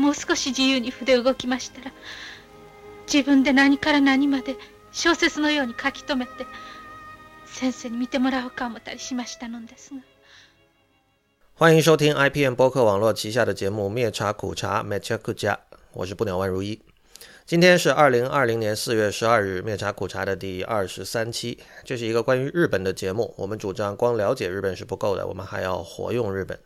ほんまに私せめてもう少し自由に筆動きましたら自分で何から何まで小説のように書き留めて先生に見てもらおうか思ったりしましたのですが。欢迎收听 IPN 播客网络旗下的节目《灭茶苦茶》（Mecha Kuja），我是不鸟万如一。今天是二零二零年四月十二日，《灭茶苦茶》的第二十三期。这是一个关于日本的节目。我们主张光了解日本是不够的，我们还要活用日本。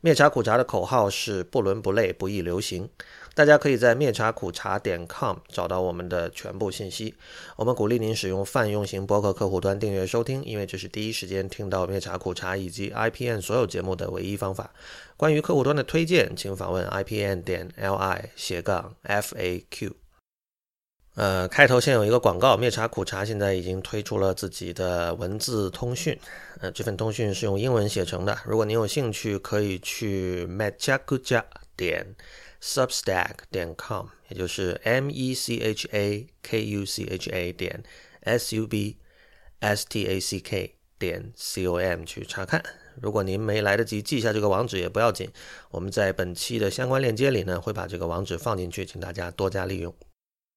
灭茶苦茶的口号是不伦不类，不易流行。大家可以在灭茶苦茶点 com 找到我们的全部信息。我们鼓励您使用泛用型博客客户端订阅收听，因为这是第一时间听到灭茶苦茶以及 IPN 所有节目的唯一方法。关于客户端的推荐，请访问 IPN 点 li 斜杠 FAQ。呃，开头先有一个广告，灭茶苦茶现在已经推出了自己的文字通讯。呃，这份通讯是用英文写成的。如果您有兴趣，可以去 mechakuja 点。Substack 点 com，也就是 M E C H A K U C H A 点 S U B S T A C K 点 C O M 去查看。如果您没来得及记下这个网址也不要紧，我们在本期的相关链接里呢会把这个网址放进去，请大家多加利用。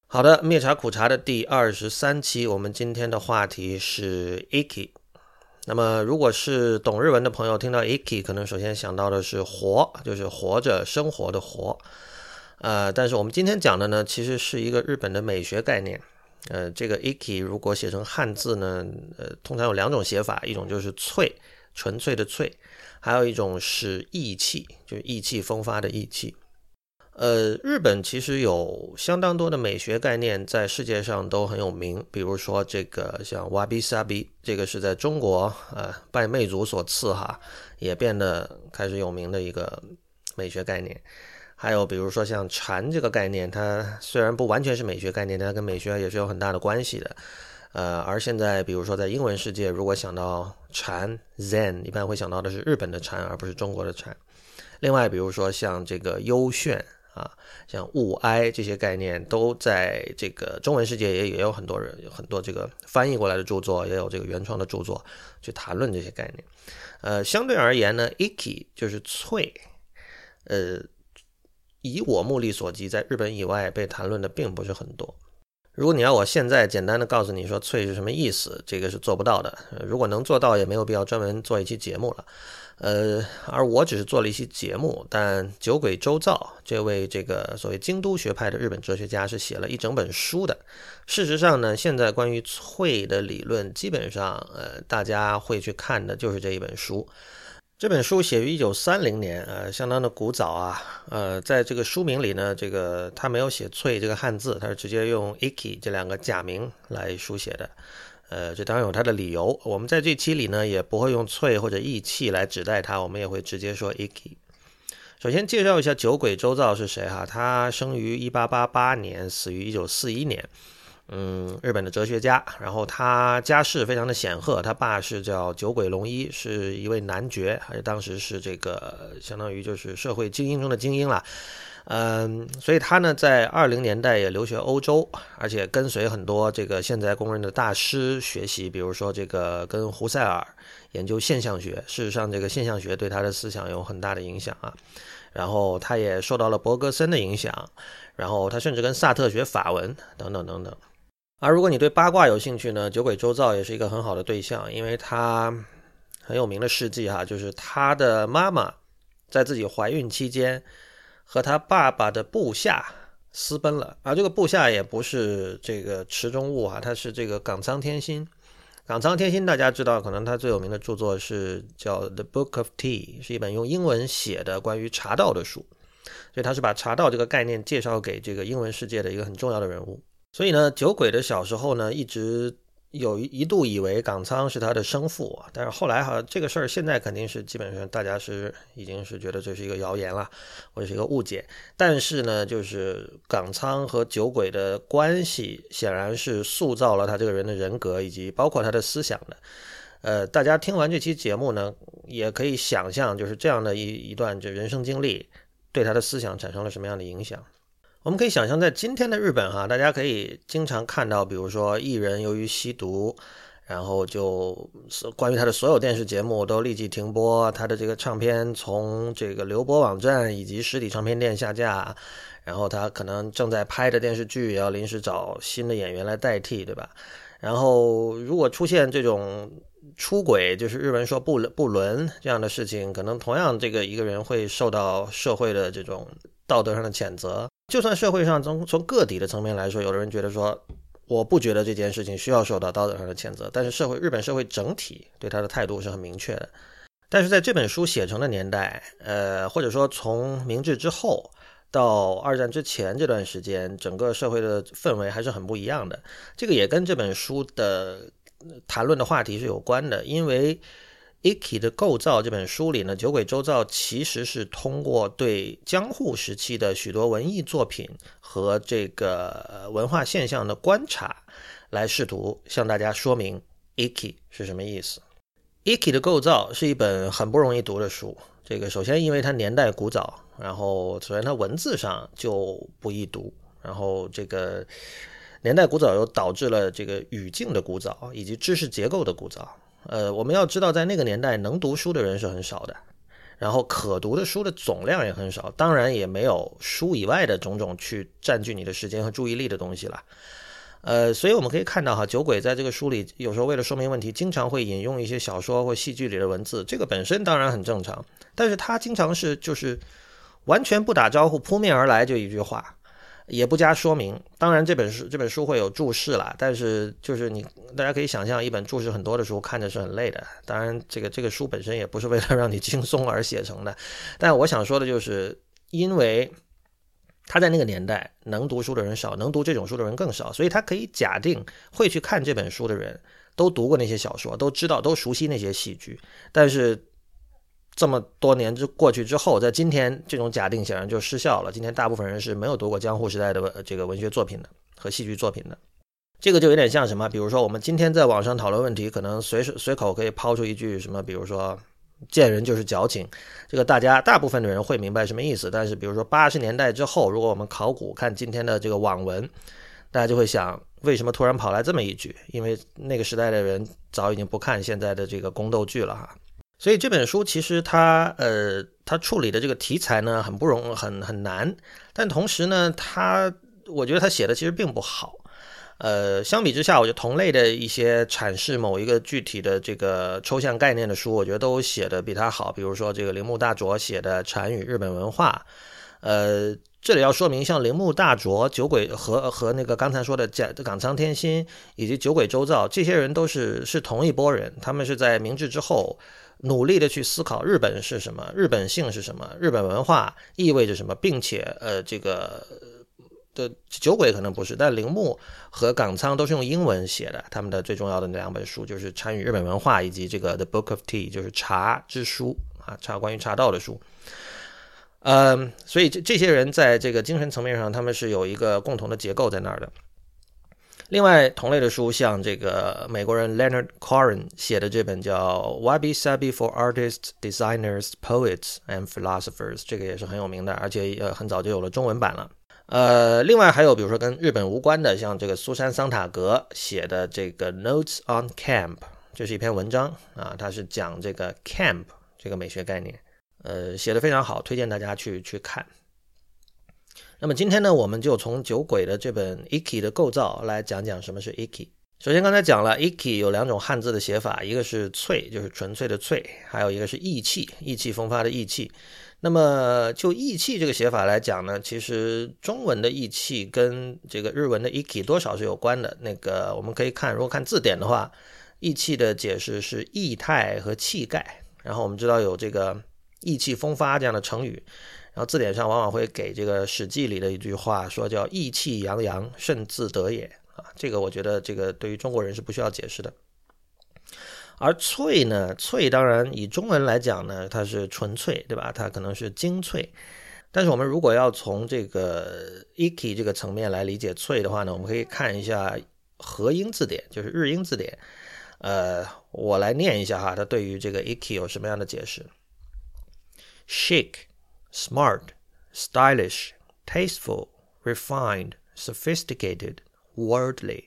好的，灭茶苦茶的第二十三期，我们今天的话题是 Iki。那么，如果是懂日文的朋友，听到 iki，可能首先想到的是活，就是活着、生活的活。呃，但是我们今天讲的呢，其实是一个日本的美学概念。呃，这个 iki 如果写成汉字呢，呃，通常有两种写法，一种就是翠，纯粹的翠，还有一种是意气，就是意气风发的意气。呃，日本其实有相当多的美学概念，在世界上都很有名。比如说这个像 wabi sabi，这个是在中国呃拜魅族所赐哈，也变得开始有名的一个美学概念。还有比如说像禅这个概念，它虽然不完全是美学概念，但它跟美学也是有很大的关系的。呃，而现在比如说在英文世界，如果想到禅 Zen，一般会想到的是日本的禅，而不是中国的禅。另外，比如说像这个优炫。啊，像物哀这些概念，都在这个中文世界也也有很多人有很多这个翻译过来的著作，也有这个原创的著作去谈论这些概念。呃，相对而言呢，iki 就是翠，呃，以我目力所及，在日本以外被谈论的并不是很多。如果你要我现在简单的告诉你说脆是什么意思，这个是做不到的。如果能做到，也没有必要专门做一期节目了。呃，而我只是做了一期节目，但酒鬼周造这位这个所谓京都学派的日本哲学家是写了一整本书的。事实上呢，现在关于脆的理论，基本上呃大家会去看的就是这一本书。这本书写于一九三零年，呃，相当的古早啊。呃，在这个书名里呢，这个他没有写翠这个汉字，他是直接用 iki 这两个假名来书写的。呃，这当然有他的理由。我们在这期里呢，也不会用“翠”或者“义气”来指代它，我们也会直接说 “iki”。首先介绍一下酒鬼周造是谁哈？他生于1888年，死于1941年。嗯，日本的哲学家。然后他家世非常的显赫，他爸是叫酒鬼龙一，是一位男爵，还是当时是这个相当于就是社会精英中的精英了。嗯，所以他呢，在二零年代也留学欧洲，而且跟随很多这个现在公认的大师学习，比如说这个跟胡塞尔研究现象学。事实上，这个现象学对他的思想有很大的影响啊。然后他也受到了伯格森的影响，然后他甚至跟萨特学法文等等等等。而如果你对八卦有兴趣呢，酒鬼周造也是一个很好的对象，因为他很有名的事迹哈，就是他的妈妈在自己怀孕期间。和他爸爸的部下私奔了，而这个部下也不是这个池中物啊，他是这个冈仓天心。冈仓天心大家知道，可能他最有名的著作是叫《The Book of Tea》，是一本用英文写的关于茶道的书，所以他是把茶道这个概念介绍给这个英文世界的一个很重要的人物。所以呢，酒鬼的小时候呢，一直。有一一度以为港仓是他的生父，但是后来哈这个事儿现在肯定是基本上大家是已经是觉得这是一个谣言了，或者是一个误解。但是呢，就是港仓和酒鬼的关系显然是塑造了他这个人的人格以及包括他的思想的。呃，大家听完这期节目呢，也可以想象就是这样的一一段这人生经历对他的思想产生了什么样的影响。我们可以想象，在今天的日本，哈，大家可以经常看到，比如说艺人由于吸毒，然后就关于他的所有电视节目都立即停播，他的这个唱片从这个流播网站以及实体唱片店下架，然后他可能正在拍的电视剧也要临时找新的演员来代替，对吧？然后如果出现这种出轨，就是日文说不不伦这样的事情，可能同样这个一个人会受到社会的这种道德上的谴责。就算社会上从从个体的层面来说，有的人觉得说。我不觉得这件事情需要受到道德上的谴责，但是社会日本社会整体对他的态度是很明确的。但是在这本书写成的年代，呃，或者说从明治之后到二战之前这段时间，整个社会的氛围还是很不一样的。这个也跟这本书的谈论的话题是有关的，因为。《Icky 的构造》这本书里呢，酒鬼周造其实是通过对江户时期的许多文艺作品和这个文化现象的观察，来试图向大家说明 Icky 是什么意思。《Icky 的构造》是一本很不容易读的书。这个首先因为它年代古早，然后首先它文字上就不易读，然后这个年代古早又导致了这个语境的古早以及知识结构的古早。呃，我们要知道，在那个年代，能读书的人是很少的，然后可读的书的总量也很少，当然也没有书以外的种种去占据你的时间和注意力的东西了。呃，所以我们可以看到哈，酒鬼在这个书里有时候为了说明问题，经常会引用一些小说或戏剧里的文字，这个本身当然很正常，但是他经常是就是完全不打招呼，扑面而来就一句话。也不加说明，当然这本书这本书会有注释啦，但是就是你大家可以想象，一本注释很多的书看着是很累的。当然，这个这个书本身也不是为了让你轻松而写成的。但我想说的就是，因为他在那个年代能读书的人少，能读这种书的人更少，所以他可以假定会去看这本书的人都读过那些小说，都知道都熟悉那些戏剧，但是。这么多年之过去之后，在今天这种假定显然就失效了。今天大部分人是没有读过江户时代的这个文学作品的和戏剧作品的。这个就有点像什么？比如说我们今天在网上讨论问题，可能随时随口可以抛出一句什么，比如说“见人就是矫情”，这个大家大部分的人会明白什么意思。但是比如说八十年代之后，如果我们考古看今天的这个网文，大家就会想，为什么突然跑来这么一句？因为那个时代的人早已经不看现在的这个宫斗剧了哈。所以这本书其实它呃它处理的这个题材呢很不容很很难，但同时呢它我觉得它写的其实并不好，呃相比之下，我觉得同类的一些阐释某一个具体的这个抽象概念的书，我觉得都写的比它好。比如说这个铃木大拙写的《禅与日本文化》，呃这里要说明，像铃木大拙、酒鬼和和那个刚才说的蒋冈仓天心以及酒鬼周造这些人都是是同一波人，他们是在明治之后。努力的去思考日本是什么，日本性是什么，日本文化意味着什么，并且呃，这个的酒鬼可能不是，但铃木和冈仓都是用英文写的。他们的最重要的那两本书就是《参与日本文化》以及这个《The Book of Tea》，就是茶之书啊，茶关于茶道的书。嗯，所以这这些人在这个精神层面上，他们是有一个共同的结构在那儿的。另外，同类的书，像这个美国人 Leonard Cohen 写的这本叫《Wabi Sabi for Artists, Designers, Poets and Philosophers》，这个也是很有名的，而且呃很早就有了中文版了。呃，另外还有比如说跟日本无关的，像这个苏珊桑塔格写的这个《Notes on Camp》，这是一篇文章啊，它是讲这个 camp 这个美学概念，呃，写的非常好，推荐大家去去看。那么今天呢，我们就从酒鬼的这本《Icky》的构造来讲讲什么是 Icky。首先，刚才讲了 Icky 有两种汉字的写法，一个是“脆”，就是纯粹的“脆”，还有一个是“意气”，意气风发的“意气”。那么就“意气”这个写法来讲呢，其实中文的“意气”跟这个日文的 Icky 多少是有关的。那个我们可以看，如果看字典的话，“意气”的解释是意态和气概。然后我们知道有这个“意气风发”这样的成语。字典上往往会给这个《史记》里的一句话说叫“意气洋洋，甚自得也”啊，这个我觉得这个对于中国人是不需要解释的。而“粹”呢，“粹”当然以中文来讲呢，它是纯粹，对吧？它可能是精粹。但是我们如果要从这个 “iki” 这个层面来理解“粹”的话呢，我们可以看一下和音字典，就是日英字典。呃，我来念一下哈，它对于这个 “iki” 有什么样的解释？shake。Smart, stylish, tasteful, refined, sophisticated, worldly，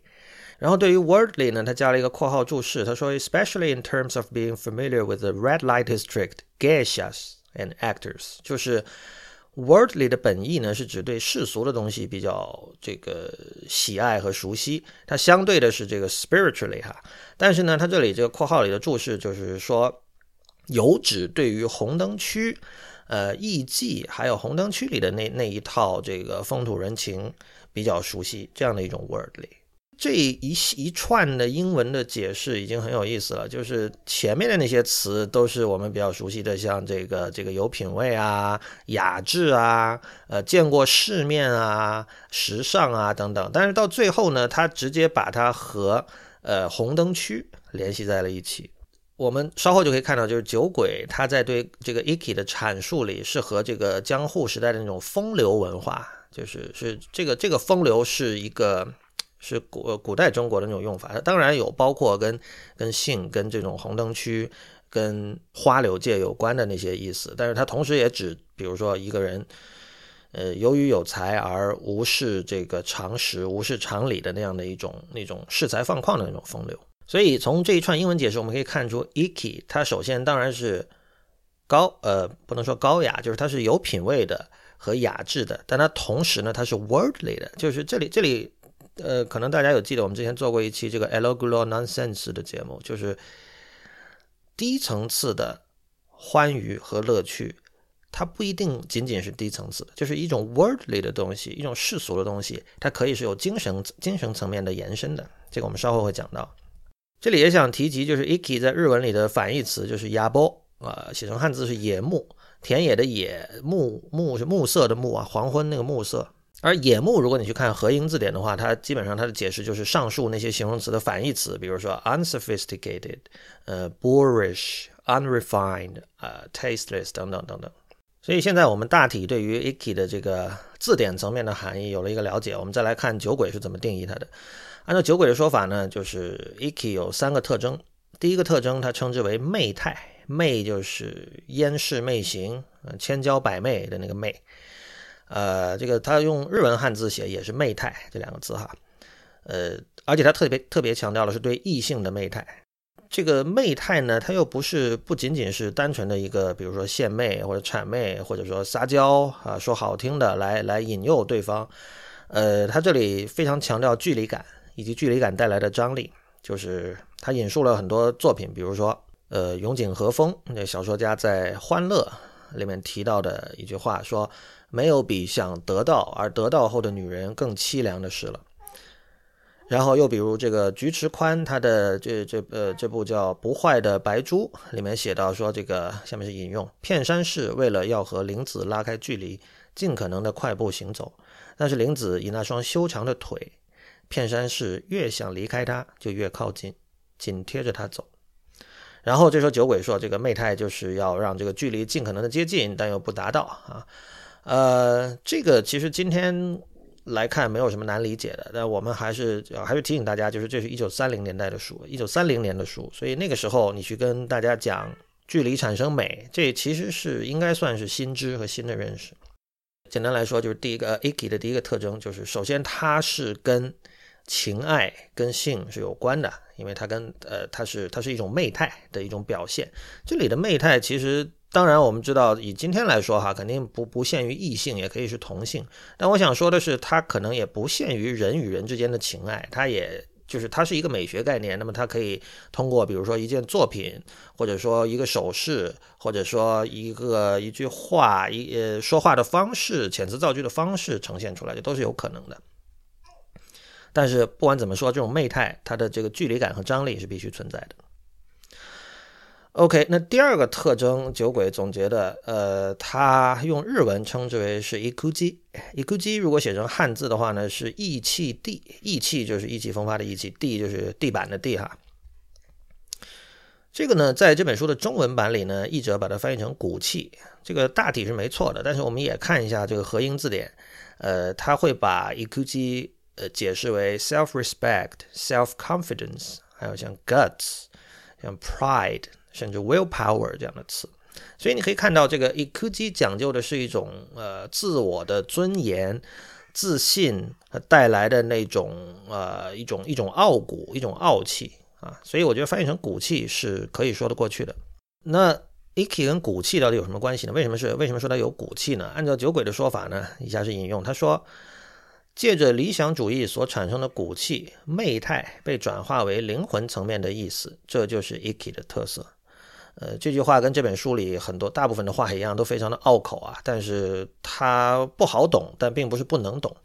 然后对于 worldly 呢，他加了一个括号注释，他说，especially in terms of being familiar with the red light district, geishas and actors，就是 worldly 的本意呢是指对世俗的东西比较这个喜爱和熟悉，它相对的是这个 spiritually 哈，但是呢，它这里这个括号里的注释就是说，有指对于红灯区。呃，艺伎还有红灯区里的那那一套这个风土人情比较熟悉，这样的一种 wordly。这一一串的英文的解释已经很有意思了，就是前面的那些词都是我们比较熟悉的，像这个这个有品位啊、雅致啊、呃见过世面啊、时尚啊等等。但是到最后呢，他直接把它和呃红灯区联系在了一起。我们稍后就可以看到，就是酒鬼他在对这个 Iki 的阐述里，是和这个江户时代的那种风流文化，就是是这个这个风流是一个是古古代中国的那种用法。当然有包括跟跟性、跟这种红灯区、跟花柳界有关的那些意思，但是它同时也指，比如说一个人，呃，由于有才而无视这个常识、无视常理的那样的一种那种恃才放旷的那种风流。所以从这一串英文解释，我们可以看出，iki 它首先当然是高，呃，不能说高雅，就是它是有品位的和雅致的，但它同时呢，它是 worldly 的，就是这里这里，呃，可能大家有记得，我们之前做过一期这个 elogulo nonsense 的节目，就是低层次的欢愉和乐趣，它不一定仅仅是低层次的，就是一种 worldly 的东西，一种世俗的东西，它可以是有精神精神层面的延伸的，这个我们稍后会讲到。这里也想提及，就是 iki 在日文里的反义词就是亚波啊，写成汉字是野木，田野的野，木木是暮色的暮啊，黄昏那个暮色。而野木，如果你去看合音字典的话，它基本上它的解释就是上述那些形容词的反义词，比如说 unsophisticated，呃，boorish，unrefined，呃，tasteless 等等等等。所以现在我们大体对于 iki 的这个字典层面的含义有了一个了解，我们再来看酒鬼是怎么定义它的。按照酒鬼的说法呢，就是 Iki 有三个特征。第一个特征，它称之为媚态，媚就是烟视媚行，千娇百媚的那个媚。呃，这个他用日文汉字写也是媚态这两个字哈。呃，而且他特别特别强调的是对异性的媚态。这个媚态呢，它又不是不仅仅是单纯的一个，比如说献媚或者谄媚，或者说撒娇啊，说好听的来来引诱对方。呃，他这里非常强调距离感。以及距离感带来的张力，就是他引述了很多作品，比如说，呃，永井和风那小说家在《欢乐》里面提到的一句话，说没有比想得到而得到后的女人更凄凉的事了。然后又比如这个菊池宽他的这这呃这部叫《不坏的白猪》里面写到说，这个下面是引用：片山氏为了要和玲子拉开距离，尽可能的快步行走，但是玲子以那双修长的腿。片山是越想离开他，就越靠近，紧贴着他走。然后这时候酒鬼说：“这个媚态就是要让这个距离尽可能的接近，但又不达到啊。”呃，这个其实今天来看没有什么难理解的，但我们还是还是提醒大家，就是这是一九三零年代的书，一九三零年的书，所以那个时候你去跟大家讲距离产生美，这其实是应该算是新知和新的认识。简单来说，就是第一个 Iki 的第一个特征就是，首先它是跟情爱跟性是有关的，因为它跟呃，它是它是一种媚态的一种表现。这里的媚态其实，当然我们知道，以今天来说哈，肯定不不限于异性，也可以是同性。但我想说的是，它可能也不限于人与人之间的情爱，它也就是它是一个美学概念。那么它可以通过比如说一件作品，或者说一个手势，或者说一个一句话，一呃说话的方式，遣词造句的方式呈现出来，这都是有可能的。但是不管怎么说，这种媚态，它的这个距离感和张力是必须存在的。OK，那第二个特征，酒鬼总结的，呃，他用日文称之为是 ikuji。ikuji 如果写成汉字的话呢，是意气地，意气就是意气风发的意气，地就是地板的地哈。这个呢，在这本书的中文版里呢，译者把它翻译成骨气，这个大体是没错的。但是我们也看一下这个合音字典，呃，他会把 ikuji。呃，解释为 self-respect、self-confidence，还有像 guts、像 pride，甚至 willpower 这样的词。所以你可以看到，这个 ikuji 讲究的是一种呃自我的尊严、自信和带来的那种呃一种一种傲骨，一种傲气啊，所以我觉得翻译成骨气是可以说得过去的。那 Iki 跟骨气到底有什么关系呢？为什么是为什么说它有骨气呢？按照酒鬼的说法呢，以下是引用，他说。借着理想主义所产生的骨气、媚态被转化为灵魂层面的意思，这就是 icky 的特色。呃，这句话跟这本书里很多大部分的话一样，都非常的拗口啊。但是它不好懂，但并不是不能懂。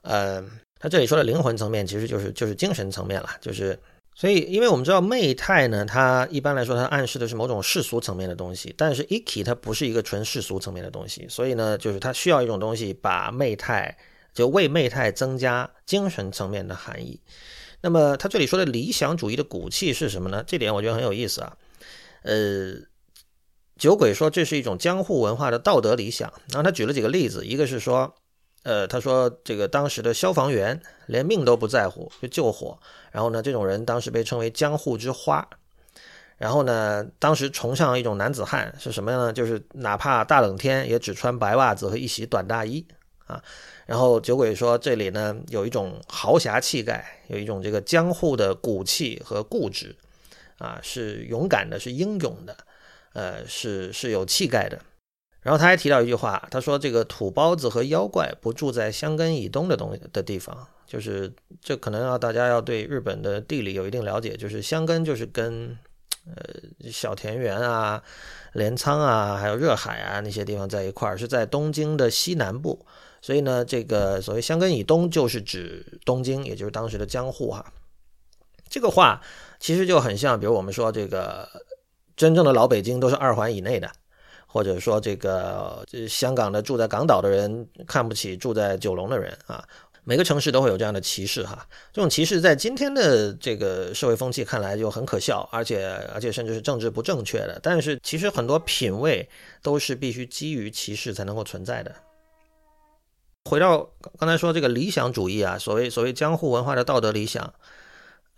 呃，他这里说的灵魂层面，其实就是就是精神层面了。就是所以，因为我们知道媚态呢，它一般来说它暗示的是某种世俗层面的东西，但是 icky 它不是一个纯世俗层面的东西，所以呢，就是它需要一种东西把媚态。就为媚态增加精神层面的含义。那么他这里说的理想主义的骨气是什么呢？这点我觉得很有意思啊。呃，酒鬼说这是一种江户文化的道德理想。然后他举了几个例子，一个是说，呃，他说这个当时的消防员连命都不在乎就救火，然后呢，这种人当时被称为江户之花。然后呢，当时崇尚一种男子汉是什么样呢？就是哪怕大冷天也只穿白袜子和一袭短大衣啊。然后酒鬼说，这里呢有一种豪侠气概，有一种这个江户的骨气和固执，啊，是勇敢的，是英勇的，呃，是是有气概的。然后他还提到一句话，他说这个土包子和妖怪不住在箱根以东的东的地方，就是这可能要大家要对日本的地理有一定了解，就是箱根就是跟呃小田园啊、镰仓啊，还有热海啊那些地方在一块儿，是在东京的西南部。所以呢，这个所谓香根以东，就是指东京，也就是当时的江户哈。这个话其实就很像，比如我们说这个真正的老北京都是二环以内的，或者说这个这香港的住在港岛的人看不起住在九龙的人啊。每个城市都会有这样的歧视哈。这种歧视在今天的这个社会风气看来就很可笑，而且而且甚至是政治不正确的。但是其实很多品味都是必须基于歧视才能够存在的。回到刚才说这个理想主义啊，所谓所谓江户文化的道德理想，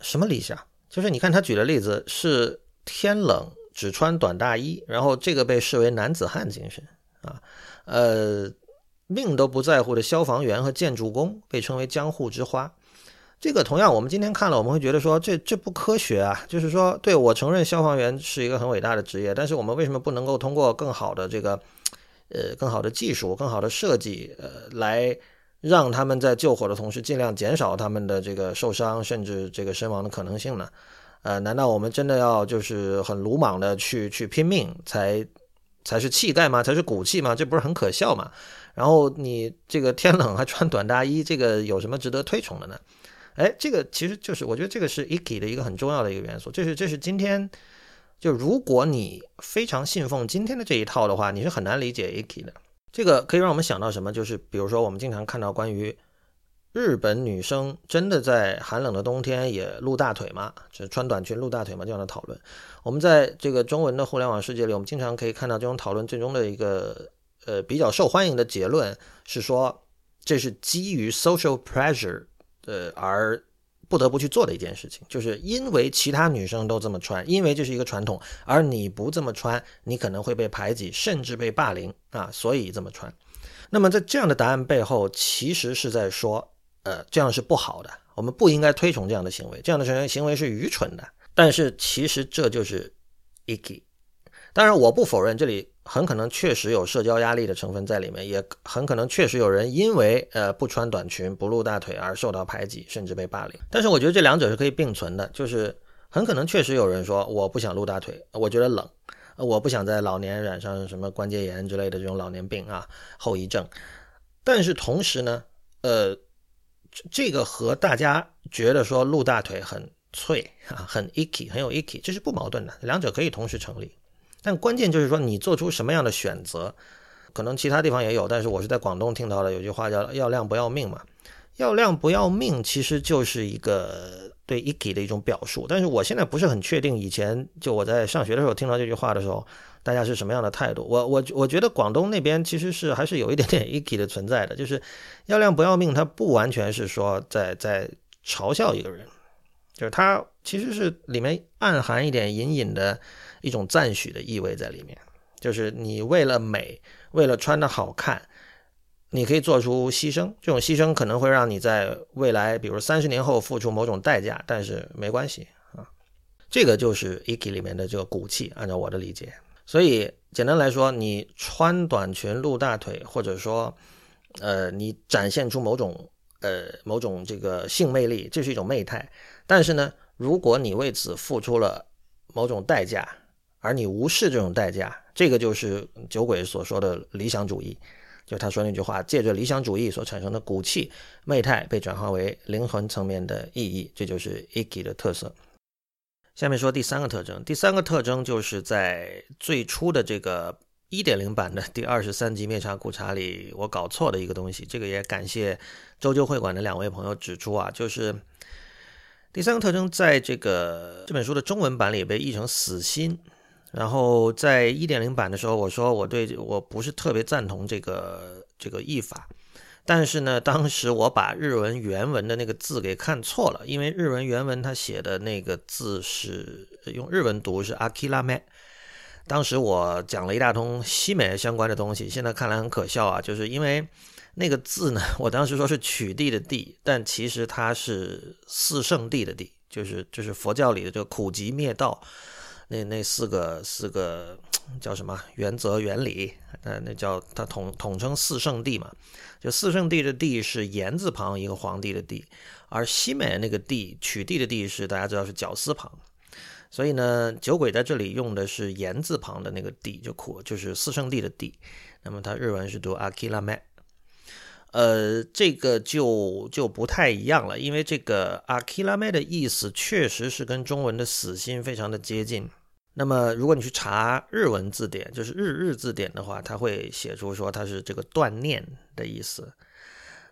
什么理想？就是你看他举的例子是天冷只穿短大衣，然后这个被视为男子汉精神啊，呃，命都不在乎的消防员和建筑工被称为江户之花，这个同样我们今天看了，我们会觉得说这这不科学啊，就是说，对我承认消防员是一个很伟大的职业，但是我们为什么不能够通过更好的这个？呃，更好的技术，更好的设计，呃，来让他们在救火的同时，尽量减少他们的这个受伤，甚至这个身亡的可能性呢？呃，难道我们真的要就是很鲁莽的去去拼命，才才是气概吗？才是骨气吗？这不是很可笑吗？然后你这个天冷还穿短大衣，这个有什么值得推崇的呢？哎，这个其实就是我觉得这个是 icky 的一个很重要的一个元素，这是这是今天。就如果你非常信奉今天的这一套的话，你是很难理解 Aki 的。这个可以让我们想到什么？就是比如说，我们经常看到关于日本女生真的在寒冷的冬天也露大腿吗？就是穿短裙露大腿吗？这样的讨论，我们在这个中文的互联网世界里，我们经常可以看到这种讨论最终的一个呃比较受欢迎的结论是说，这是基于 social pressure 的而。不得不去做的一件事情，就是因为其他女生都这么穿，因为这是一个传统，而你不这么穿，你可能会被排挤，甚至被霸凌啊，所以这么穿。那么在这样的答案背后，其实是在说，呃，这样是不好的，我们不应该推崇这样的行为，这样的行为行为是愚蠢的。但是其实这就是 icky。当然，我不否认这里。很可能确实有社交压力的成分在里面，也很可能确实有人因为呃不穿短裙不露大腿而受到排挤，甚至被霸凌。但是我觉得这两者是可以并存的，就是很可能确实有人说我不想露大腿，我觉得冷，我不想在老年染上什么关节炎之类的这种老年病啊后遗症。但是同时呢，呃，这个和大家觉得说露大腿很脆啊，很 icky，很有 icky，这是不矛盾的，两者可以同时成立。但关键就是说，你做出什么样的选择，可能其他地方也有，但是我是在广东听到的，有句话叫“要量不要命”嘛，“要量不要命”其实就是一个对 icky 的一种表述。但是我现在不是很确定，以前就我在上学的时候听到这句话的时候，大家是什么样的态度？我我我觉得广东那边其实是还是有一点点 icky 的存在的，就是“要量不要命”，它不完全是说在在嘲笑一个人，就是它其实是里面暗含一点隐隐的。一种赞许的意味在里面，就是你为了美，为了穿的好看，你可以做出牺牲，这种牺牲可能会让你在未来，比如三十年后付出某种代价，但是没关系啊。这个就是 iki 里面的这个骨气，按照我的理解。所以简单来说，你穿短裙露大腿，或者说，呃，你展现出某种呃某种这个性魅力，这是一种媚态。但是呢，如果你为此付出了某种代价，而你无视这种代价，这个就是酒鬼所说的理想主义。就他说那句话，借着理想主义所产生的骨气、媚态，被转化为灵魂层面的意义，这就是 iki 的特色。下面说第三个特征，第三个特征就是在最初的这个一点零版的第二十三集灭茶苦茶里，我搞错的一个东西。这个也感谢周究会馆的两位朋友指出啊，就是第三个特征在这个这本书的中文版里被译成死心。然后在一点零版的时候，我说我对我不是特别赞同这个这个译法，但是呢，当时我把日文原文的那个字给看错了，因为日文原文他写的那个字是用日文读是阿基拉麦。当时我讲了一大通西美相关的东西，现在看来很可笑啊，就是因为那个字呢，我当时说是取缔的缔，但其实它是四圣谛的谛，就是就是佛教里的这个苦集灭道。那那四个四个叫什么原则原理？呃，那叫它统统称四圣地嘛。就四圣地的谛是言字旁一个皇帝的帝，而西美那个帝取缔的帝是大家知道是绞丝旁。所以呢，酒鬼在这里用的是言字旁的那个帝，就苦就是四圣地的帝。那么它日文是读阿基拉麦。呃，这个就就不太一样了，因为这个阿基拉麦的意思确实是跟中文的死心非常的接近。那么，如果你去查日文字典，就是日日字典的话，它会写出说它是这个断念的意思。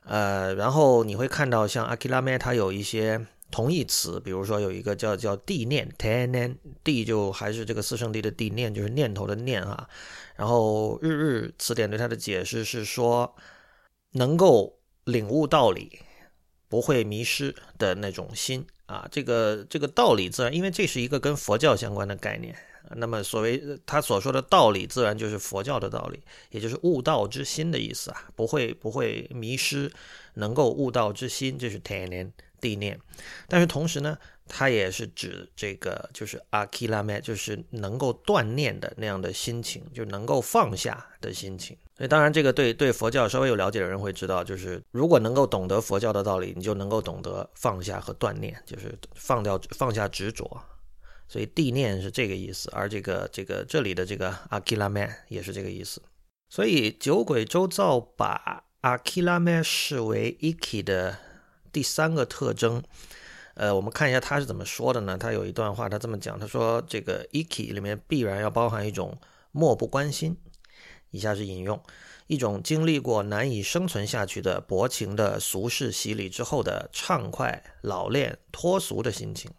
呃，然后你会看到像阿基拉梅，它有一些同义词，比如说有一个叫叫地念 t e n n 地就还是这个四圣地的地念，就是念头的念哈。然后日日词典对它的解释是说。能够领悟道理，不会迷失的那种心啊，这个这个道理自然，因为这是一个跟佛教相关的概念。那么所谓他所说的道理，自然就是佛教的道理，也就是悟道之心的意思啊，不会不会迷失，能够悟道之心，这是天念地念。但是同时呢，它也是指这个就是阿基拉麦，就是能够断念的那样的心情，就能够放下的心情。所以，当然，这个对对佛教稍微有了解的人会知道，就是如果能够懂得佛教的道理，你就能够懂得放下和断念，就是放掉放下执着。所以地念是这个意思，而这个这个这里的这个阿基拉曼也是这个意思。所以酒鬼周造把阿基拉曼视为 iki 的第三个特征。呃，我们看一下他是怎么说的呢？他有一段话，他这么讲，他说这个 iki 里面必然要包含一种漠不关心。以下是引用：一种经历过难以生存下去的薄情的俗世洗礼之后的畅快、老练、脱俗的心情，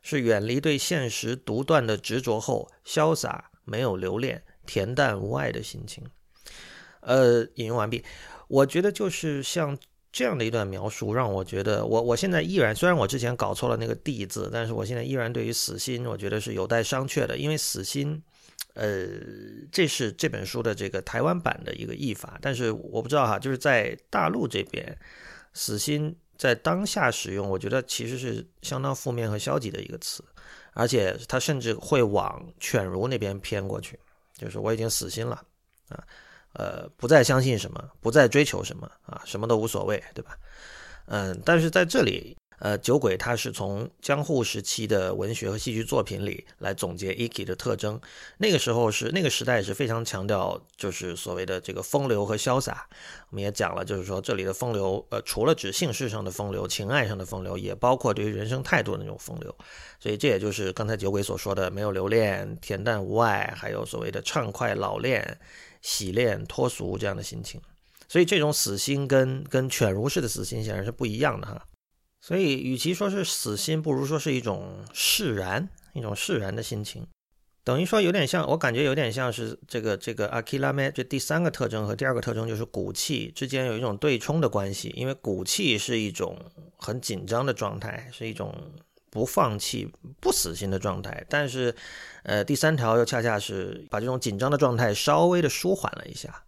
是远离对现实独断的执着后潇洒、没有留恋、恬淡无爱的心情。呃，引用完毕。我觉得就是像这样的一段描述，让我觉得，我我现在依然，虽然我之前搞错了那个“地”字，但是我现在依然对于死心，我觉得是有待商榷的，因为死心。呃，这是这本书的这个台湾版的一个译法，但是我不知道哈，就是在大陆这边，死心在当下使用，我觉得其实是相当负面和消极的一个词，而且它甚至会往犬儒那边偏过去，就是我已经死心了啊，呃，不再相信什么，不再追求什么啊，什么都无所谓，对吧？嗯，但是在这里。呃，酒鬼他是从江户时期的文学和戏剧作品里来总结 iki 的特征。那个时候是那个时代是非常强调就是所谓的这个风流和潇洒。我们也讲了，就是说这里的风流，呃，除了指性事上的风流、情爱上的风流，也包括对于人生态度的那种风流。所以这也就是刚才酒鬼所说的没有留恋、恬淡无爱，还有所谓的畅快老练、洗练脱俗这样的心情。所以这种死心跟跟犬儒式的死心显然是不一样的哈。所以，与其说是死心，不如说是一种释然，一种释然的心情。等于说有点像，我感觉有点像是这个这个阿基拉梅这第三个特征和第二个特征就是骨气之间有一种对冲的关系。因为骨气是一种很紧张的状态，是一种不放弃、不死心的状态。但是，呃，第三条又恰恰是把这种紧张的状态稍微的舒缓了一下。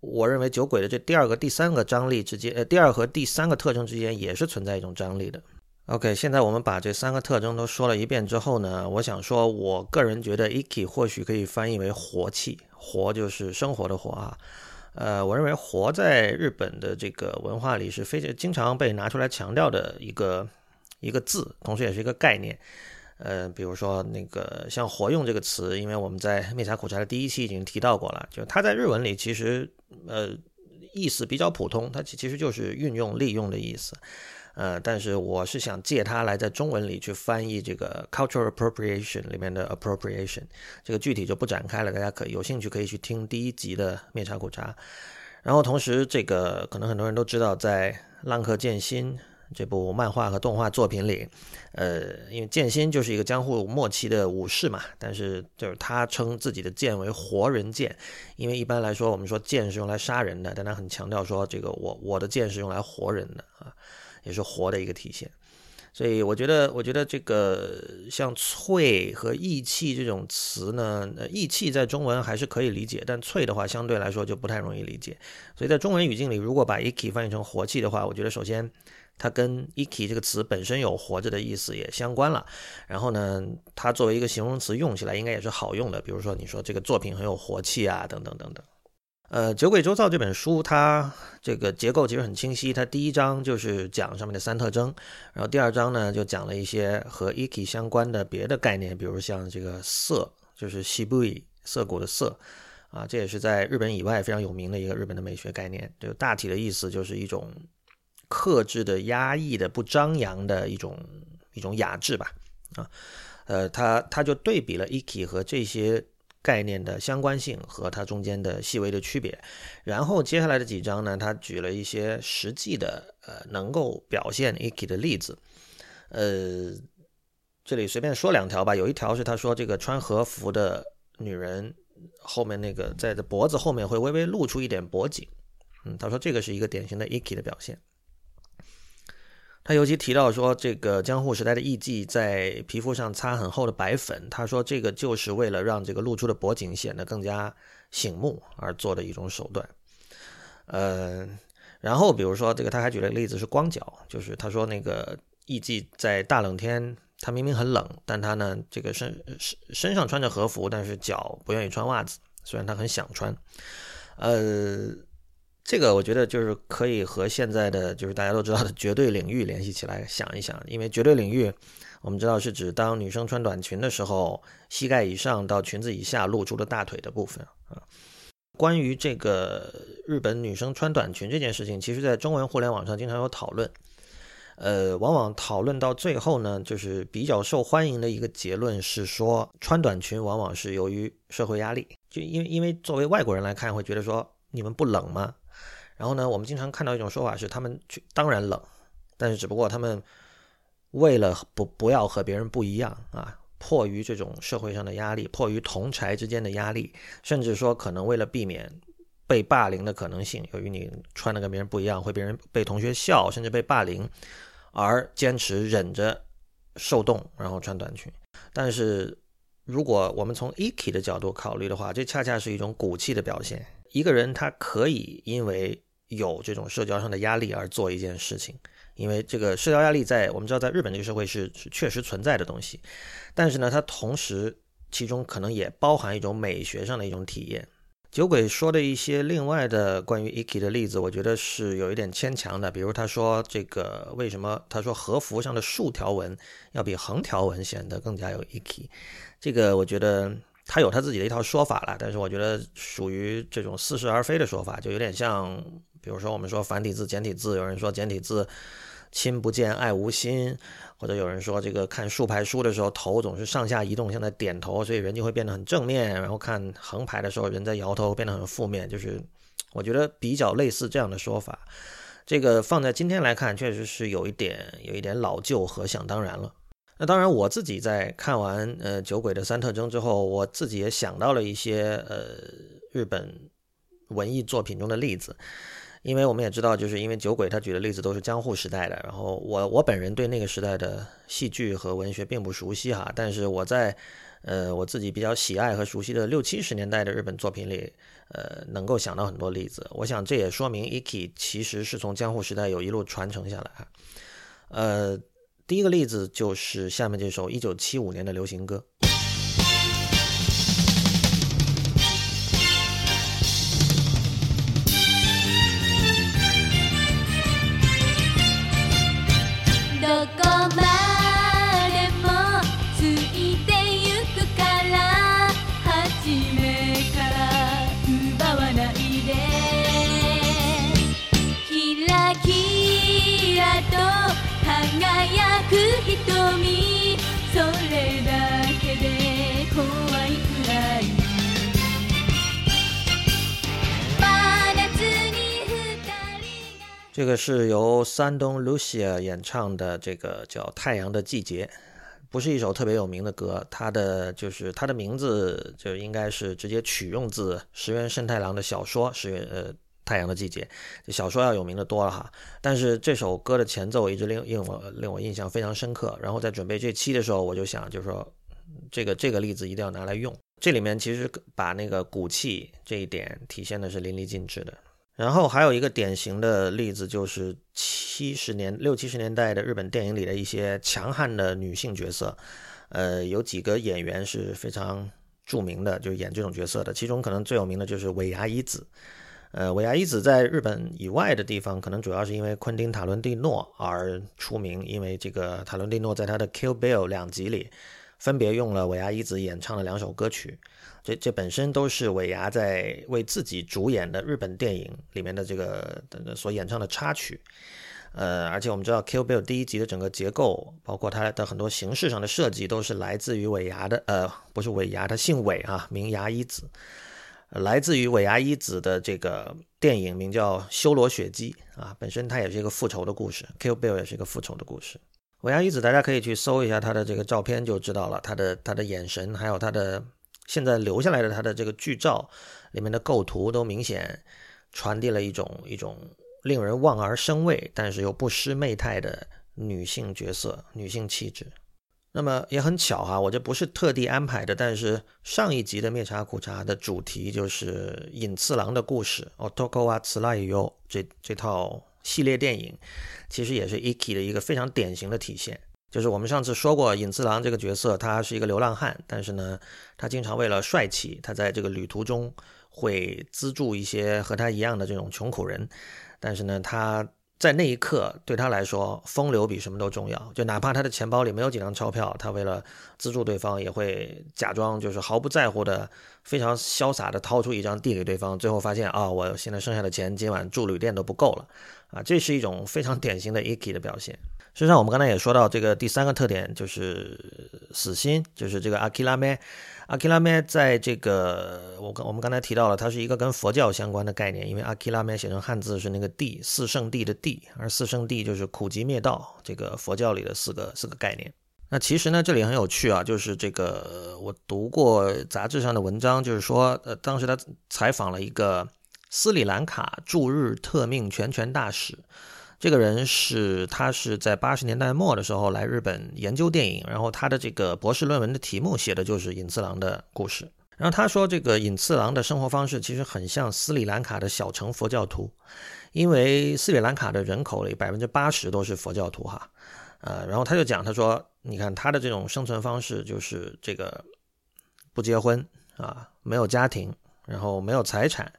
我认为酒鬼的这第二个、第三个张力之间，呃，第二和第三个特征之间也是存在一种张力的。OK，现在我们把这三个特征都说了一遍之后呢，我想说，我个人觉得 “iki” 或许可以翻译为活气，活就是生活的活啊。呃，我认为活在日本的这个文化里是非常经常被拿出来强调的一个一个字，同时也是一个概念。呃，比如说那个像“活用”这个词，因为我们在灭茶苦茶的第一期已经提到过了，就它在日文里其实呃意思比较普通，它其其实就是运用、利用的意思。呃，但是我是想借它来在中文里去翻译这个 cultural appropriation 里面的 appropriation，这个具体就不展开了，大家可有兴趣可以去听第一集的灭茶苦茶。然后同时，这个可能很多人都知道，在《浪客剑心》这部漫画和动画作品里，呃，因为剑心就是一个江户末期的武士嘛，但是就是他称自己的剑为活人剑，因为一般来说我们说剑是用来杀人的，但他很强调说这个我我的剑是用来活人的啊。也是活的一个体现，所以我觉得，我觉得这个像“脆”和“义气”这种词呢，呃，“义气”在中文还是可以理解，但“脆”的话相对来说就不太容易理解。所以在中文语境里，如果把 “iki” 翻译成“活气”的话，我觉得首先它跟 “iki” 这个词本身有活着的意思也相关了。然后呢，它作为一个形容词用起来应该也是好用的，比如说你说这个作品很有活气啊，等等等等。呃，《酒鬼周造》这本书，它这个结构其实很清晰。它第一章就是讲上面的三特征，然后第二章呢就讲了一些和 iki 相关的别的概念，比如像这个色，就是西部涩谷的涩，啊，这也是在日本以外非常有名的一个日本的美学概念。就大体的意思就是一种克制的、压抑的、不张扬的一种一种雅致吧。啊，呃，他他就对比了 iki 和这些。概念的相关性和它中间的细微的区别，然后接下来的几章呢，他举了一些实际的呃能够表现 iki 的例子，呃，这里随便说两条吧。有一条是他说这个穿和服的女人后面那个在脖子后面会微微露出一点脖颈，嗯，他说这个是一个典型的 iki 的表现。他尤其提到说，这个江户时代的艺妓在皮肤上擦很厚的白粉，他说这个就是为了让这个露出的脖颈显得更加醒目而做的一种手段。呃，然后比如说这个，他还举了个例子是光脚，就是他说那个艺妓在大冷天，他明明很冷，但他呢这个身身身上穿着和服，但是脚不愿意穿袜子，虽然他很想穿。呃。这个我觉得就是可以和现在的就是大家都知道的绝对领域联系起来想一想，因为绝对领域我们知道是指当女生穿短裙的时候，膝盖以上到裙子以下露出了大腿的部分啊。关于这个日本女生穿短裙这件事情，其实在中文互联网上经常有讨论，呃，往往讨论到最后呢，就是比较受欢迎的一个结论是说，穿短裙往往是由于社会压力，就因为因为作为外国人来看，会觉得说你们不冷吗？然后呢，我们经常看到一种说法是，他们去当然冷，但是只不过他们为了不不要和别人不一样啊，迫于这种社会上的压力，迫于同柴之间的压力，甚至说可能为了避免被霸凌的可能性，由于你穿的跟别人不一样，会别人被同学笑，甚至被霸凌，而坚持忍着受冻，然后穿短裙。但是如果我们从 iki 的角度考虑的话，这恰恰是一种骨气的表现。一个人他可以因为有这种社交上的压力而做一件事情，因为这个社交压力在我们知道，在日本这个社会是是确实存在的东西，但是呢，它同时其中可能也包含一种美学上的一种体验。酒鬼说的一些另外的关于 iki 的例子，我觉得是有一点牵强的，比如他说这个为什么他说和服上的竖条纹要比横条纹显得更加有 iki，这个我觉得。他有他自己的一套说法了，但是我觉得属于这种似是而非的说法，就有点像，比如说我们说繁体字、简体字，有人说简体字亲不见爱无心，或者有人说这个看竖排书的时候头总是上下移动，像在点头，所以人就会变得很正面，然后看横排的时候人在摇头，变得很负面，就是我觉得比较类似这样的说法。这个放在今天来看，确实是有一点有一点老旧和想当然了。那当然，我自己在看完呃《酒鬼的三特征》之后，我自己也想到了一些呃日本文艺作品中的例子，因为我们也知道，就是因为酒鬼他举的例子都是江户时代的，然后我我本人对那个时代的戏剧和文学并不熟悉哈，但是我在呃，我自己比较喜爱和熟悉的六七十年代的日本作品里，呃，能够想到很多例子。我想这也说明 Iki 其实是从江户时代有一路传承下来哈。呃，第一个例子就是下面这首一九七五年的流行歌。这个是由山东 Lucia 演唱的，这个叫《太阳的季节》，不是一首特别有名的歌。它的就是它的名字就应该是直接取用自石原慎太郎的小说《石原呃太阳的季节》。这小说要有名的多了哈。但是这首歌的前奏一直令令我令我印象非常深刻。然后在准备这期的时候，我就想，就是说这个这个例子一定要拿来用。这里面其实把那个骨气这一点体现的是淋漓尽致的。然后还有一个典型的例子，就是七十年六七十年代的日本电影里的一些强悍的女性角色，呃，有几个演员是非常著名的，就演这种角色的。其中可能最有名的就是尾牙一子，呃，尾牙一子在日本以外的地方，可能主要是因为昆汀塔伦蒂诺而出名，因为这个塔伦蒂诺在他的《Kill Bill》两集里，分别用了尾牙一子演唱了两首歌曲。这这本身都是尾牙在为自己主演的日本电影里面的这个所演唱的插曲，呃，而且我们知道《Kill Bill》第一集的整个结构，包括它的很多形式上的设计，都是来自于尾牙的，呃，不是尾牙，他姓尾啊，名牙一子，来自于尾牙一子的这个电影名叫《修罗血姬》啊，本身它也是一个复仇的故事，《Kill Bill》也是一个复仇的故事。尾牙一子大家可以去搜一下他的这个照片就知道了，他的他的眼神还有他的。现在留下来的他的这个剧照里面的构图都明显传递了一种一种令人望而生畏，但是又不失媚态的女性角色、女性气质。那么也很巧哈，我这不是特地安排的，但是上一集的灭茶苦茶的主题就是隐次郎的故事，Otoko wa Tsurai 这这套系列电影，其实也是 Iki 的一个非常典型的体现。就是我们上次说过，尹次郎这个角色，他是一个流浪汉，但是呢，他经常为了帅气，他在这个旅途中会资助一些和他一样的这种穷苦人，但是呢，他在那一刻对他来说，风流比什么都重要。就哪怕他的钱包里没有几张钞票，他为了资助对方，也会假装就是毫不在乎的，非常潇洒的掏出一张递给对方。最后发现啊，我现在剩下的钱今晚住旅店都不够了，啊，这是一种非常典型的 Iki 的表现。实际上，我们刚才也说到，这个第三个特点就是死心，就是这个阿基拉梅。阿基拉梅在这个我刚我们刚才提到了，它是一个跟佛教相关的概念，因为阿基拉梅写成汉字是那个地四圣地的地，而四圣地就是苦集灭道这个佛教里的四个四个概念。那其实呢，这里很有趣啊，就是这个我读过杂志上的文章，就是说，呃，当时他采访了一个斯里兰卡驻日特命全权大使。这个人是他是在八十年代末的时候来日本研究电影，然后他的这个博士论文的题目写的就是隐次郎的故事。然后他说，这个隐次郎的生活方式其实很像斯里兰卡的小城佛教徒，因为斯里兰卡的人口里百分之八十都是佛教徒哈。呃，然后他就讲，他说，你看他的这种生存方式就是这个不结婚啊，没有家庭，然后没有财产，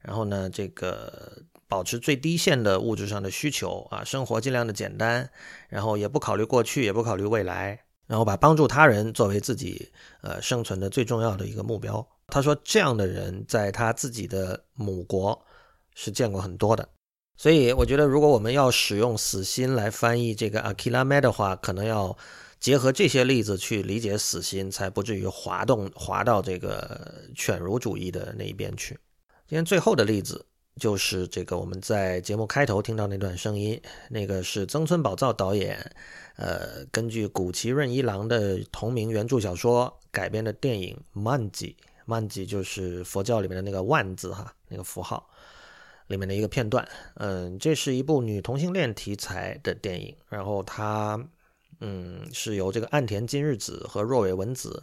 然后呢，这个。保持最低限的物质上的需求啊，生活尽量的简单，然后也不考虑过去，也不考虑未来，然后把帮助他人作为自己呃生存的最重要的一个目标。他说，这样的人在他自己的母国是见过很多的。所以，我觉得如果我们要使用“死心”来翻译这个 “akila me” 的话，可能要结合这些例子去理解“死心”，才不至于滑动滑到这个犬儒主义的那一边去。今天最后的例子。就是这个，我们在节目开头听到那段声音，那个是曾村宝造导演，呃，根据古崎润一郎的同名原著小说改编的电影《曼吉》，曼吉就是佛教里面的那个万字哈，那个符号里面的一个片段。嗯，这是一部女同性恋题材的电影，然后它，嗯，是由这个岸田今日子和若尾文子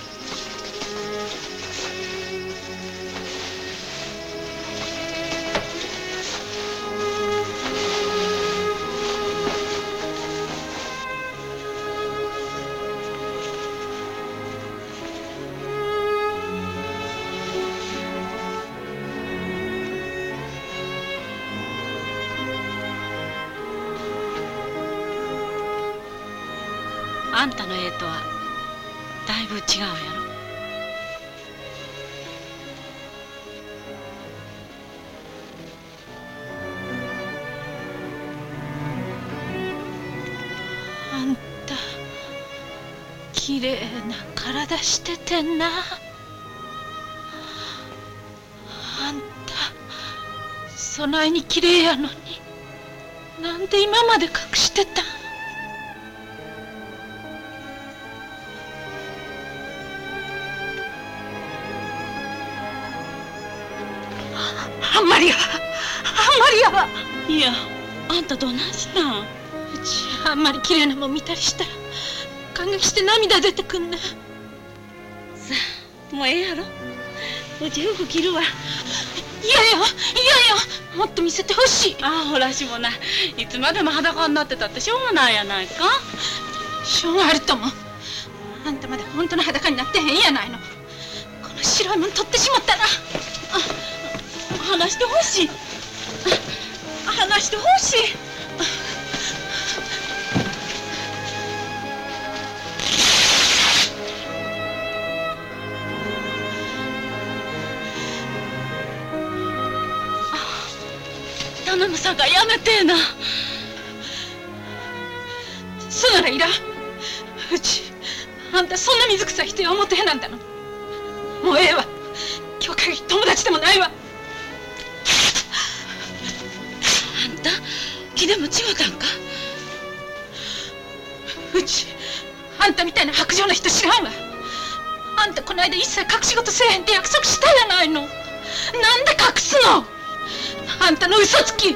違うやろ。あんた綺麗な体しててんな。あんたそないに綺麗やのに。なんで今まで隠してたんあん？あんた？どないした？んうちあんまり綺麗なもん見たりしたら感激して涙出てくんねんさあもうええやろ。うち服着るわ。嫌よ嫌よ。もっと見せてほしい。ああほらしもな。いいつまでも裸になってたってしょうがないやないか。しょうがあるとも。あんたまで本当の裸になってへんやないの。この白いもん取ってしまったら。話してほしいしてほしい頼むさかやめてえな。そならいらん。うちあんたそんな水臭い人や思ってへんなんだの。もうええわ。今日限り友達でもないわ。気でも違うたんか？うちあんたみたいな白状な人知らんわ。あんたこの間一切隠し事せえへんって約束したやないの。なんで隠すの？あんたの嘘つき。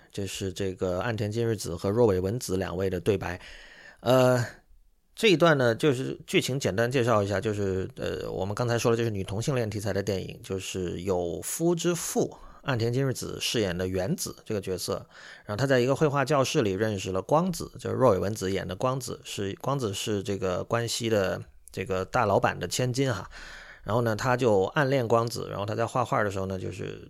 这是这个岸田今日子和若尾文子两位的对白。呃，这一段呢，就是剧情简单介绍一下，就是呃，我们刚才说的，就是女同性恋题材的电影，就是有夫之妇岸田今日子饰演的原子这个角色，然后他在一个绘画教室里认识了光子，就是若尾文子演的光子，是光子是这个关西的这个大老板的千金哈。然后呢，他就暗恋光子，然后他在画画的时候呢，就是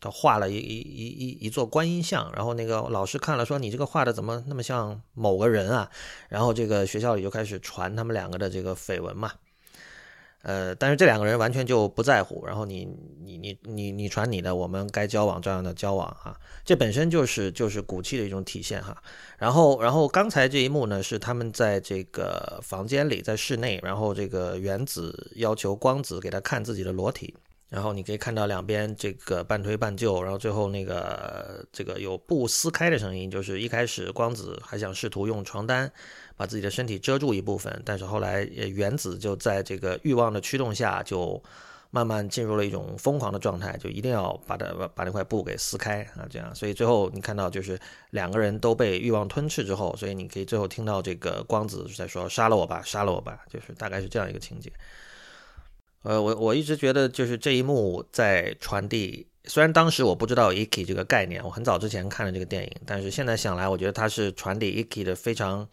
他画了一一一一一座观音像，然后那个老师看了说：“你这个画的怎么那么像某个人啊？”然后这个学校里就开始传他们两个的这个绯闻嘛。呃，但是这两个人完全就不在乎，然后你你你你你传你的，我们该交往照样的交往啊，这本身就是就是骨气的一种体现哈。然后然后刚才这一幕呢，是他们在这个房间里，在室内，然后这个原子要求光子给他看自己的裸体。然后你可以看到两边这个半推半就，然后最后那个这个有布撕开的声音，就是一开始光子还想试图用床单把自己的身体遮住一部分，但是后来原子就在这个欲望的驱动下，就慢慢进入了一种疯狂的状态，就一定要把它把那块布给撕开啊，这样，所以最后你看到就是两个人都被欲望吞噬之后，所以你可以最后听到这个光子在说杀了我吧，杀了我吧，就是大概是这样一个情节。呃，我我一直觉得就是这一幕在传递，虽然当时我不知道 Iki 这个概念，我很早之前看了这个电影，但是现在想来，我觉得它是传递 Iki 的非常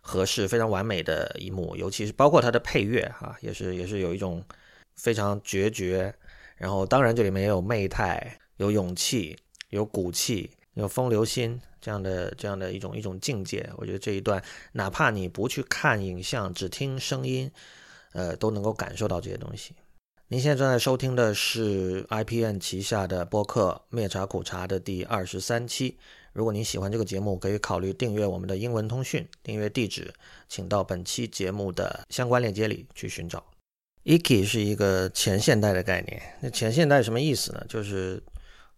合适、非常完美的一幕，尤其是包括它的配乐哈，也是也是有一种非常决绝，然后当然这里面也有媚态、有勇气、有骨气、有风流心这样的这样的一种一种境界。我觉得这一段，哪怕你不去看影像，只听声音。呃，都能够感受到这些东西。您现在正在收听的是 IPN 旗下的播客《灭茶苦茶》的第二十三期。如果您喜欢这个节目，可以考虑订阅我们的英文通讯。订阅地址，请到本期节目的相关链接里去寻找。Iki 是一个前现代的概念。那前现代什么意思呢？就是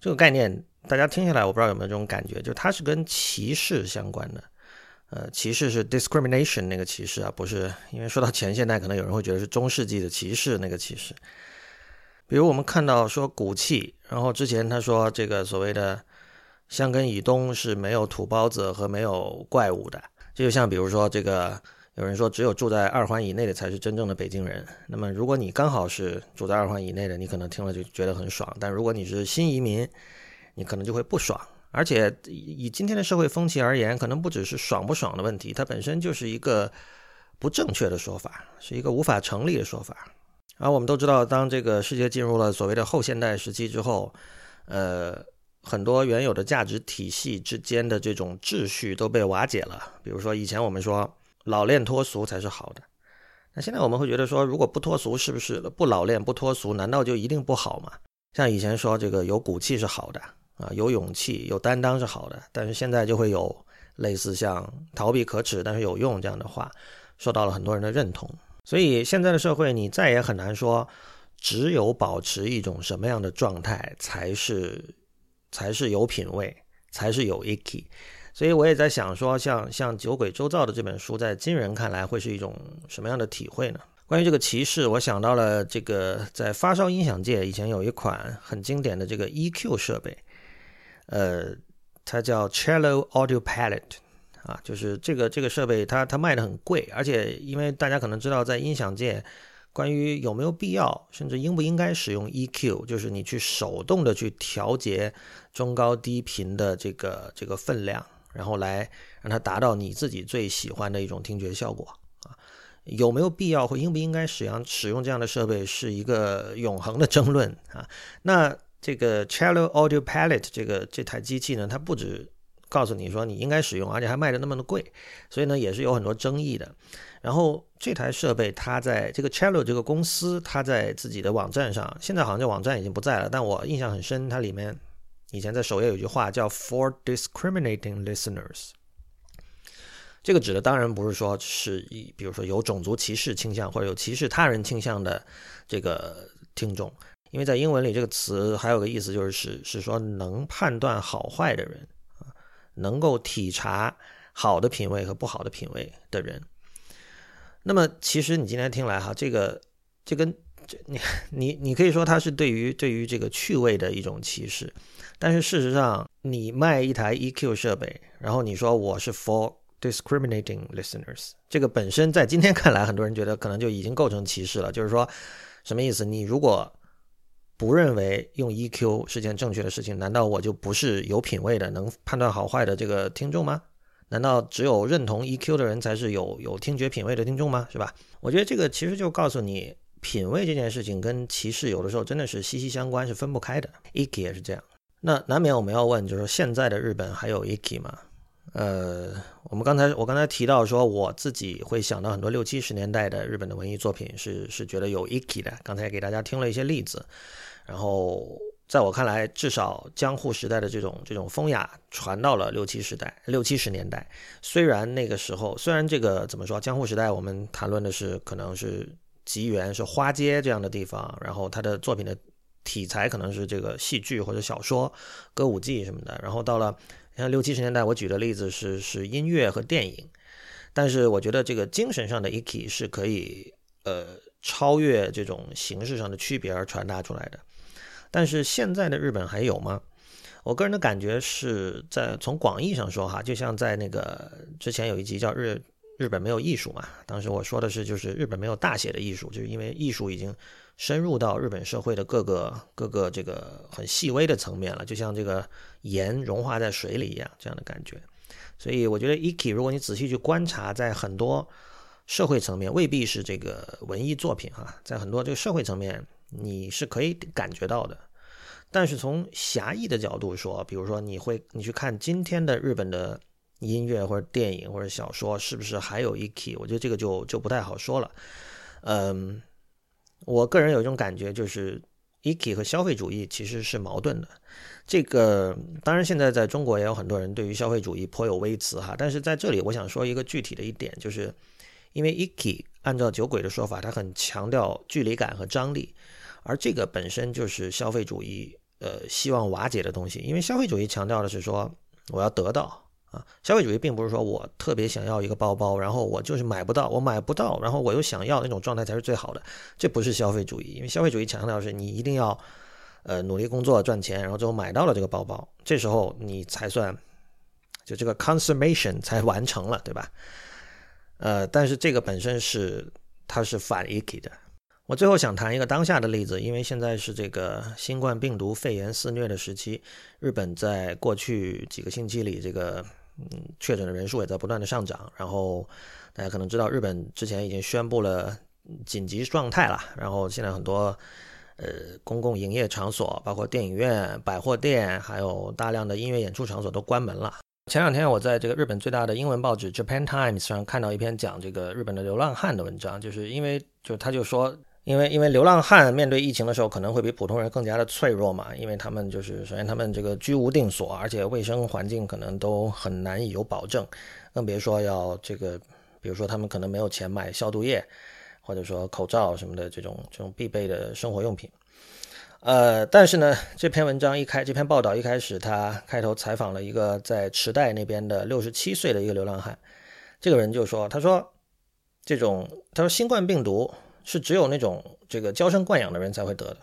这个概念，大家听下来，我不知道有没有这种感觉，就它是跟骑士相关的。呃，歧视是 discrimination 那个歧视啊，不是因为说到前现代，可能有人会觉得是中世纪的歧视那个歧视。比如我们看到说骨气，然后之前他说这个所谓的香根以东是没有土包子和没有怪物的，这就像比如说这个有人说只有住在二环以内的才是真正的北京人。那么如果你刚好是住在二环以内的，你可能听了就觉得很爽；但如果你是新移民，你可能就会不爽。而且以今天的社会风气而言，可能不只是爽不爽的问题，它本身就是一个不正确的说法，是一个无法成立的说法。而我们都知道，当这个世界进入了所谓的后现代时期之后，呃，很多原有的价值体系之间的这种秩序都被瓦解了。比如说，以前我们说老练脱俗才是好的，那现在我们会觉得说，如果不脱俗，是不是不老练不脱俗，难道就一定不好吗？像以前说这个有骨气是好的。啊，有勇气、有担当是好的，但是现在就会有类似像逃避可耻但是有用这样的话，受到了很多人的认同。所以现在的社会，你再也很难说，只有保持一种什么样的状态才是才是有品位，才是有 icky。所以我也在想说，像像《酒鬼周造》的这本书，在今人看来会是一种什么样的体会呢？关于这个歧视，我想到了这个在发烧音响界以前有一款很经典的这个 EQ 设备。呃，它叫 Cello Audio Palette，啊，就是这个这个设备，它它卖的很贵，而且因为大家可能知道，在音响界，关于有没有必要，甚至应不应该使用 EQ，就是你去手动的去调节中高低频的这个这个分量，然后来让它达到你自己最喜欢的一种听觉效果啊，有没有必要或应不应该使用使用这样的设备，是一个永恒的争论啊，那。这个 Cello Audio Palette 这个这台机器呢，它不止告诉你说你应该使用，而且还卖的那么的贵，所以呢也是有很多争议的。然后这台设备它在这个 Cello 这个公司，它在自己的网站上，现在好像这网站已经不在了，但我印象很深，它里面以前在首页有句话叫 For discriminating listeners，这个指的当然不是说是以比如说有种族歧视倾向或者有歧视他人倾向的这个听众。因为在英文里，这个词还有个意思，就是是是说能判断好坏的人啊，能够体察好的品味和不好的品味的人。那么，其实你今天听来哈，这个这跟这你你你可以说它是对于对于这个趣味的一种歧视，但是事实上，你卖一台 EQ 设备，然后你说我是 for discriminating listeners，这个本身在今天看来，很多人觉得可能就已经构成歧视了。就是说，什么意思？你如果不认为用 EQ 是件正确的事情，难道我就不是有品位的、能判断好坏的这个听众吗？难道只有认同 EQ 的人才是有有听觉品位的听众吗？是吧？我觉得这个其实就告诉你，品味这件事情跟歧视有的时候真的是息息相关，是分不开的。EQ 也是这样。那难免我们要问，就是说现在的日本还有 EQ 吗？呃，我们刚才我刚才提到说，我自己会想到很多六七十年代的日本的文艺作品，是是觉得有 iki 的。刚才给大家听了一些例子，然后在我看来，至少江户时代的这种这种风雅传到了六七十代六七十年代。虽然那个时候，虽然这个怎么说，江户时代我们谈论的是可能是吉原是花街这样的地方，然后他的作品的题材可能是这个戏剧或者小说、歌舞伎什么的，然后到了。像六七十年代，我举的例子是是音乐和电影，但是我觉得这个精神上的 iki 是可以呃超越这种形式上的区别而传达出来的。但是现在的日本还有吗？我个人的感觉是在从广义上说哈，就像在那个之前有一集叫日日本没有艺术嘛，当时我说的是就是日本没有大写的艺术，就是因为艺术已经。深入到日本社会的各个各个这个很细微的层面了，就像这个盐融化在水里一样，这样的感觉。所以我觉得 iki，如果你仔细去观察，在很多社会层面，未必是这个文艺作品哈，在很多这个社会层面，你是可以感觉到的。但是从狭义的角度说，比如说你会你去看今天的日本的音乐或者电影或者小说，是不是还有 iki？我觉得这个就就不太好说了。嗯。我个人有一种感觉，就是 iki 和消费主义其实是矛盾的。这个当然，现在在中国也有很多人对于消费主义颇有微词哈。但是在这里，我想说一个具体的一点，就是因为 iki 按照酒鬼的说法，它很强调距离感和张力，而这个本身就是消费主义呃希望瓦解的东西。因为消费主义强调的是说我要得到。啊，消费主义并不是说我特别想要一个包包，然后我就是买不到，我买不到，然后我又想要那种状态才是最好的，这不是消费主义。因为消费主义强调的是你一定要，呃，努力工作赚钱，然后最后买到了这个包包，这时候你才算，就这个 consummation 才完成了，对吧？呃，但是这个本身是它是反 iki 的。我最后想谈一个当下的例子，因为现在是这个新冠病毒肺炎肆虐的时期，日本在过去几个星期里，这个嗯确诊的人数也在不断的上涨。然后大家可能知道，日本之前已经宣布了紧急状态了。然后现在很多呃公共营业场所，包括电影院、百货店，还有大量的音乐演出场所都关门了。前两天我在这个日本最大的英文报纸《Japan Times》上看到一篇讲这个日本的流浪汉的文章，就是因为就他就说。因为因为流浪汉面对疫情的时候可能会比普通人更加的脆弱嘛，因为他们就是首先他们这个居无定所，而且卫生环境可能都很难以有保证，更别说要这个，比如说他们可能没有钱买消毒液，或者说口罩什么的这种这种必备的生活用品。呃，但是呢，这篇文章一开，这篇报道一开始，他开头采访了一个在池袋那边的六十七岁的一个流浪汉，这个人就说，他说这种他说新冠病毒。是只有那种这个娇生惯养的人才会得的。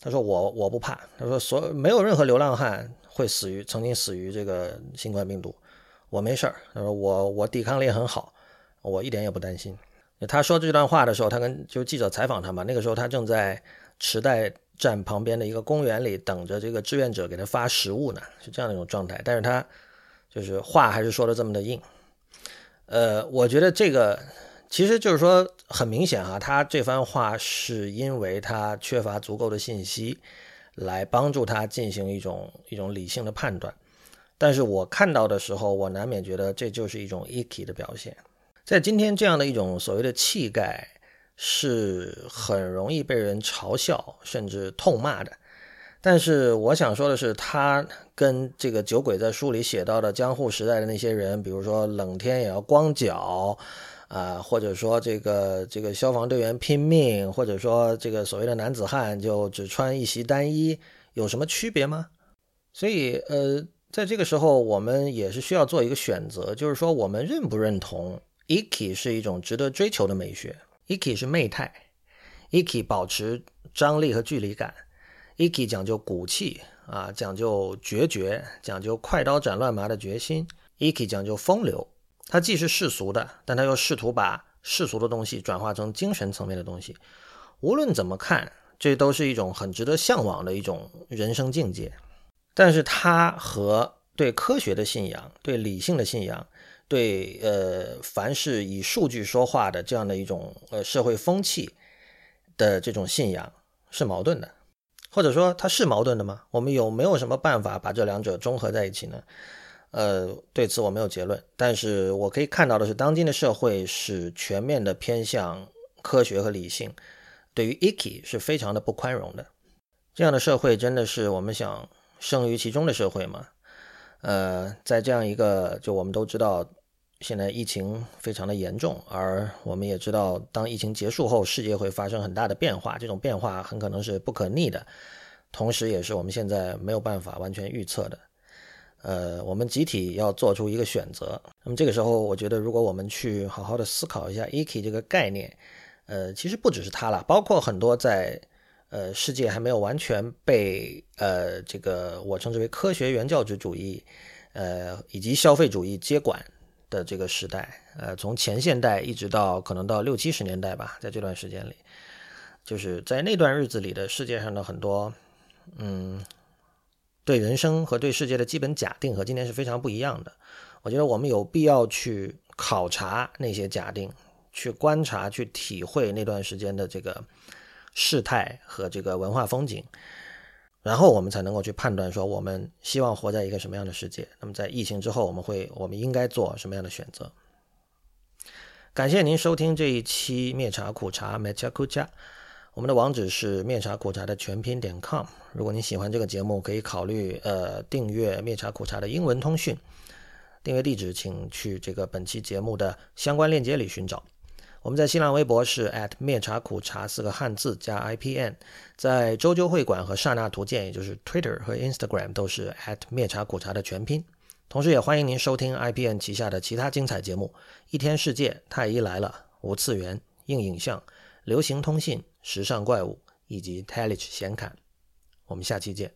他说我我不怕，他说所没有任何流浪汉会死于曾经死于这个新冠病毒，我没事儿。他说我我抵抗力很好，我一点也不担心。他说这段话的时候，他跟就记者采访他嘛，那个时候他正在池袋站旁边的一个公园里等着这个志愿者给他发食物呢，是这样的一种状态。但是他就是话还是说的这么的硬。呃，我觉得这个。其实就是说，很明显啊，他这番话是因为他缺乏足够的信息，来帮助他进行一种一种理性的判断。但是我看到的时候，我难免觉得这就是一种 iki 的表现。在今天这样的一种所谓的气概，是很容易被人嘲笑甚至痛骂的。但是我想说的是，他跟这个酒鬼在书里写到的江户时代的那些人，比如说冷天也要光脚。啊，或者说这个这个消防队员拼命，或者说这个所谓的男子汉就只穿一袭单衣，有什么区别吗？所以，呃，在这个时候，我们也是需要做一个选择，就是说，我们认不认同 iki 是一种值得追求的美学？iki 是媚态，iki 保持张力和距离感，iki 讲究骨气啊，讲究决绝，讲究快刀斩乱麻的决心，iki 讲究风流。它既是世俗的，但它又试图把世俗的东西转化成精神层面的东西。无论怎么看，这都是一种很值得向往的一种人生境界。但是它和对科学的信仰、对理性的信仰、对呃凡是以数据说话的这样的一种呃社会风气的这种信仰是矛盾的，或者说它是矛盾的吗？我们有没有什么办法把这两者综合在一起呢？呃，对此我没有结论，但是我可以看到的是，当今的社会是全面的偏向科学和理性，对于 Iki 是非常的不宽容的。这样的社会真的是我们想生于其中的社会吗？呃，在这样一个，就我们都知道，现在疫情非常的严重，而我们也知道，当疫情结束后，世界会发生很大的变化，这种变化很可能是不可逆的，同时也是我们现在没有办法完全预测的。呃，我们集体要做出一个选择。那么这个时候，我觉得如果我们去好好的思考一下 “iki” 这个概念，呃，其实不只是它了，包括很多在呃世界还没有完全被呃这个我称之为科学原教旨主义，呃以及消费主义接管的这个时代，呃，从前现代一直到可能到六七十年代吧，在这段时间里，就是在那段日子里的世界上的很多，嗯。对人生和对世界的基本假定和今天是非常不一样的。我觉得我们有必要去考察那些假定，去观察、去体会那段时间的这个事态和这个文化风景，然后我们才能够去判断说我们希望活在一个什么样的世界。那么在疫情之后，我们会我们应该做什么样的选择？感谢您收听这一期灭茶苦茶，Mecha k u c a。我们的网址是灭茶苦茶的全拼点 com。如果你喜欢这个节目，可以考虑呃订阅灭茶苦茶的英文通讯。订阅地址请去这个本期节目的相关链接里寻找。我们在新浪微博是 at 灭茶苦茶四个汉字加 IPN，在周究会馆和刹那图鉴，也就是 Twitter 和 Instagram 都是 at 灭茶苦茶的全拼。同时也欢迎您收听 IPN 旗下的其他精彩节目：一天世界、太医来了、无次元、硬影像、流行通信。时尚怪物以及 Telich 显卡，我们下期见。